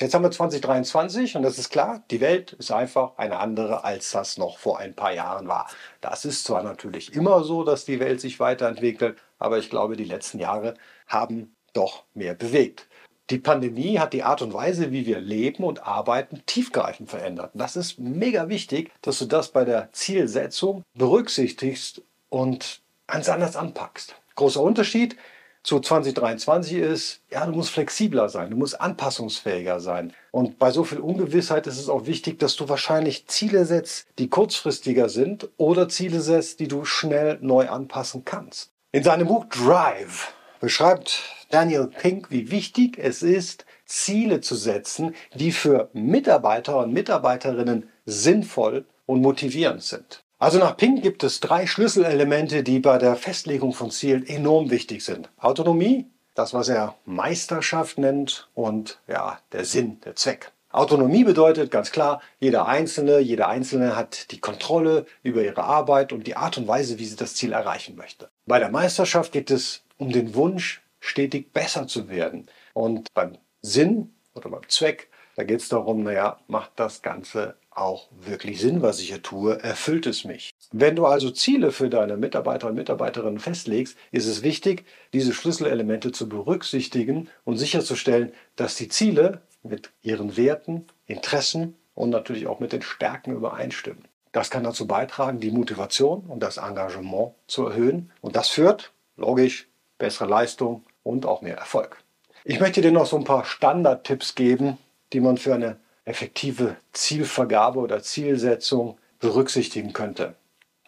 Jetzt haben wir 2023 und das ist klar, die Welt ist einfach eine andere, als das noch vor ein paar Jahren war. Das ist zwar natürlich immer so, dass die Welt sich weiterentwickelt, aber ich glaube, die letzten Jahre haben doch mehr bewegt. Die Pandemie hat die Art und Weise, wie wir leben und arbeiten, tiefgreifend verändert. Das ist mega wichtig, dass du das bei der Zielsetzung berücksichtigst und ganz anders anpackst. Großer Unterschied, zu 2023 ist, ja, du musst flexibler sein, du musst anpassungsfähiger sein. Und bei so viel Ungewissheit ist es auch wichtig, dass du wahrscheinlich Ziele setzt, die kurzfristiger sind oder Ziele setzt, die du schnell neu anpassen kannst. In seinem Buch Drive beschreibt Daniel Pink, wie wichtig es ist, Ziele zu setzen, die für Mitarbeiter und Mitarbeiterinnen sinnvoll und motivierend sind. Also nach Pink gibt es drei Schlüsselelemente, die bei der Festlegung von Zielen enorm wichtig sind. Autonomie, das was er Meisterschaft nennt und ja, der Sinn, der Zweck. Autonomie bedeutet ganz klar, jeder Einzelne, jeder Einzelne hat die Kontrolle über ihre Arbeit und die Art und Weise, wie sie das Ziel erreichen möchte. Bei der Meisterschaft geht es um den Wunsch, stetig besser zu werden. Und beim Sinn oder beim Zweck, da geht es darum, naja, macht das Ganze auch wirklich Sinn, was ich hier tue? Erfüllt es mich? Wenn du also Ziele für deine Mitarbeiter und Mitarbeiterinnen festlegst, ist es wichtig, diese Schlüsselelemente zu berücksichtigen und sicherzustellen, dass die Ziele mit ihren Werten, Interessen und natürlich auch mit den Stärken übereinstimmen. Das kann dazu beitragen, die Motivation und das Engagement zu erhöhen. Und das führt, logisch, bessere Leistung und auch mehr Erfolg. Ich möchte dir noch so ein paar Standardtipps geben, die man für eine effektive Zielvergabe oder Zielsetzung berücksichtigen könnte.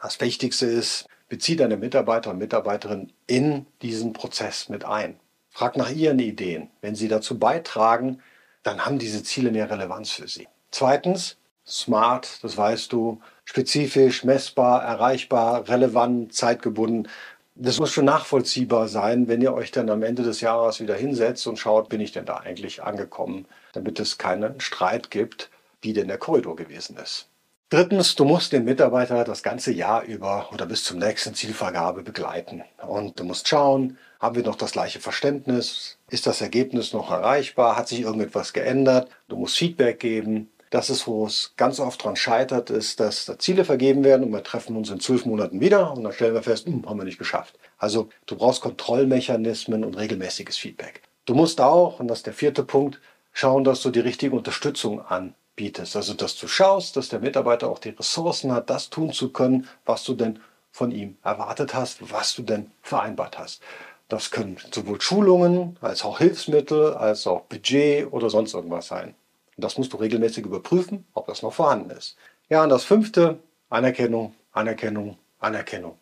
Das Wichtigste ist, bezieh deine Mitarbeiter und Mitarbeiterinnen in diesen Prozess mit ein. Frag nach ihren Ideen. Wenn sie dazu beitragen, dann haben diese Ziele mehr Relevanz für sie. Zweitens, smart, das weißt du, spezifisch, messbar, erreichbar, relevant, zeitgebunden. Das muss schon nachvollziehbar sein, wenn ihr euch dann am Ende des Jahres wieder hinsetzt und schaut, bin ich denn da eigentlich angekommen, damit es keinen Streit gibt, wie denn der Korridor gewesen ist. Drittens, du musst den Mitarbeiter das ganze Jahr über oder bis zum nächsten Zielvergabe begleiten. Und du musst schauen, haben wir noch das gleiche Verständnis? Ist das Ergebnis noch erreichbar? Hat sich irgendetwas geändert? Du musst Feedback geben. Das ist, wo es ganz oft daran scheitert, ist, dass da Ziele vergeben werden und wir treffen uns in zwölf Monaten wieder und dann stellen wir fest, hm, haben wir nicht geschafft. Also du brauchst Kontrollmechanismen und regelmäßiges Feedback. Du musst auch, und das ist der vierte Punkt, schauen, dass du die richtige Unterstützung anbietest. Also dass du schaust, dass der Mitarbeiter auch die Ressourcen hat, das tun zu können, was du denn von ihm erwartet hast, was du denn vereinbart hast. Das können sowohl Schulungen als auch Hilfsmittel, als auch Budget oder sonst irgendwas sein. Und das musst du regelmäßig überprüfen, ob das noch vorhanden ist. Ja, und das fünfte, Anerkennung, Anerkennung, Anerkennung.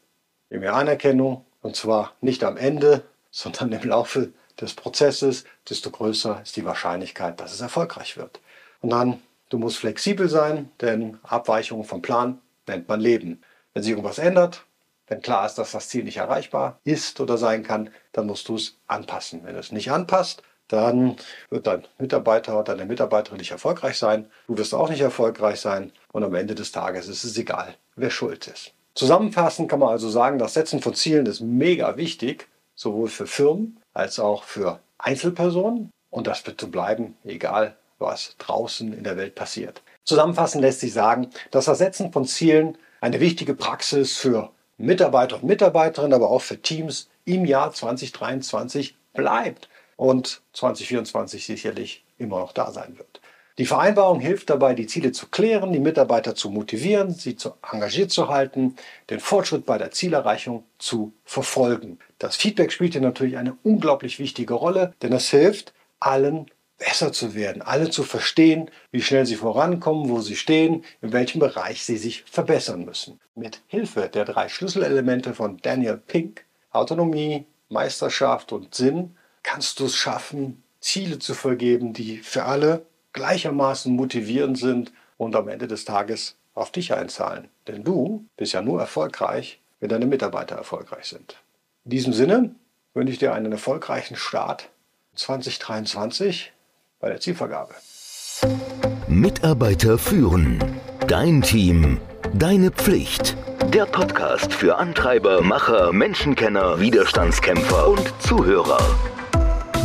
Je mehr Anerkennung, und zwar nicht am Ende, sondern im Laufe des Prozesses, desto größer ist die Wahrscheinlichkeit, dass es erfolgreich wird. Und dann, du musst flexibel sein, denn Abweichungen vom Plan nennt man Leben. Wenn sich irgendwas ändert, wenn klar ist, dass das Ziel nicht erreichbar ist oder sein kann, dann musst du es anpassen. Wenn du es nicht anpasst, dann wird dein Mitarbeiter oder deine Mitarbeiterin nicht erfolgreich sein. Du wirst auch nicht erfolgreich sein. Und am Ende des Tages ist es egal, wer schuld ist. Zusammenfassend kann man also sagen, das Setzen von Zielen ist mega wichtig, sowohl für Firmen als auch für Einzelpersonen. Und das wird so bleiben, egal was draußen in der Welt passiert. Zusammenfassend lässt sich sagen, dass das Setzen von Zielen eine wichtige Praxis für Mitarbeiter und Mitarbeiterinnen, aber auch für Teams im Jahr 2023 bleibt und 2024 sicherlich immer noch da sein wird. Die Vereinbarung hilft dabei, die Ziele zu klären, die Mitarbeiter zu motivieren, sie zu engagiert zu halten, den Fortschritt bei der Zielerreichung zu verfolgen. Das Feedback spielt hier natürlich eine unglaublich wichtige Rolle, denn es hilft, allen besser zu werden, alle zu verstehen, wie schnell sie vorankommen, wo sie stehen, in welchem Bereich sie sich verbessern müssen. Mit Hilfe der drei Schlüsselelemente von Daniel Pink, Autonomie, Meisterschaft und Sinn, kannst du es schaffen, Ziele zu vergeben, die für alle gleichermaßen motivierend sind und am Ende des Tages auf dich einzahlen. Denn du bist ja nur erfolgreich, wenn deine Mitarbeiter erfolgreich sind. In diesem Sinne wünsche ich dir einen erfolgreichen Start 2023 bei der Zielvergabe. Mitarbeiter führen. Dein Team. Deine Pflicht. Der Podcast für Antreiber, Macher, Menschenkenner, Widerstandskämpfer und Zuhörer.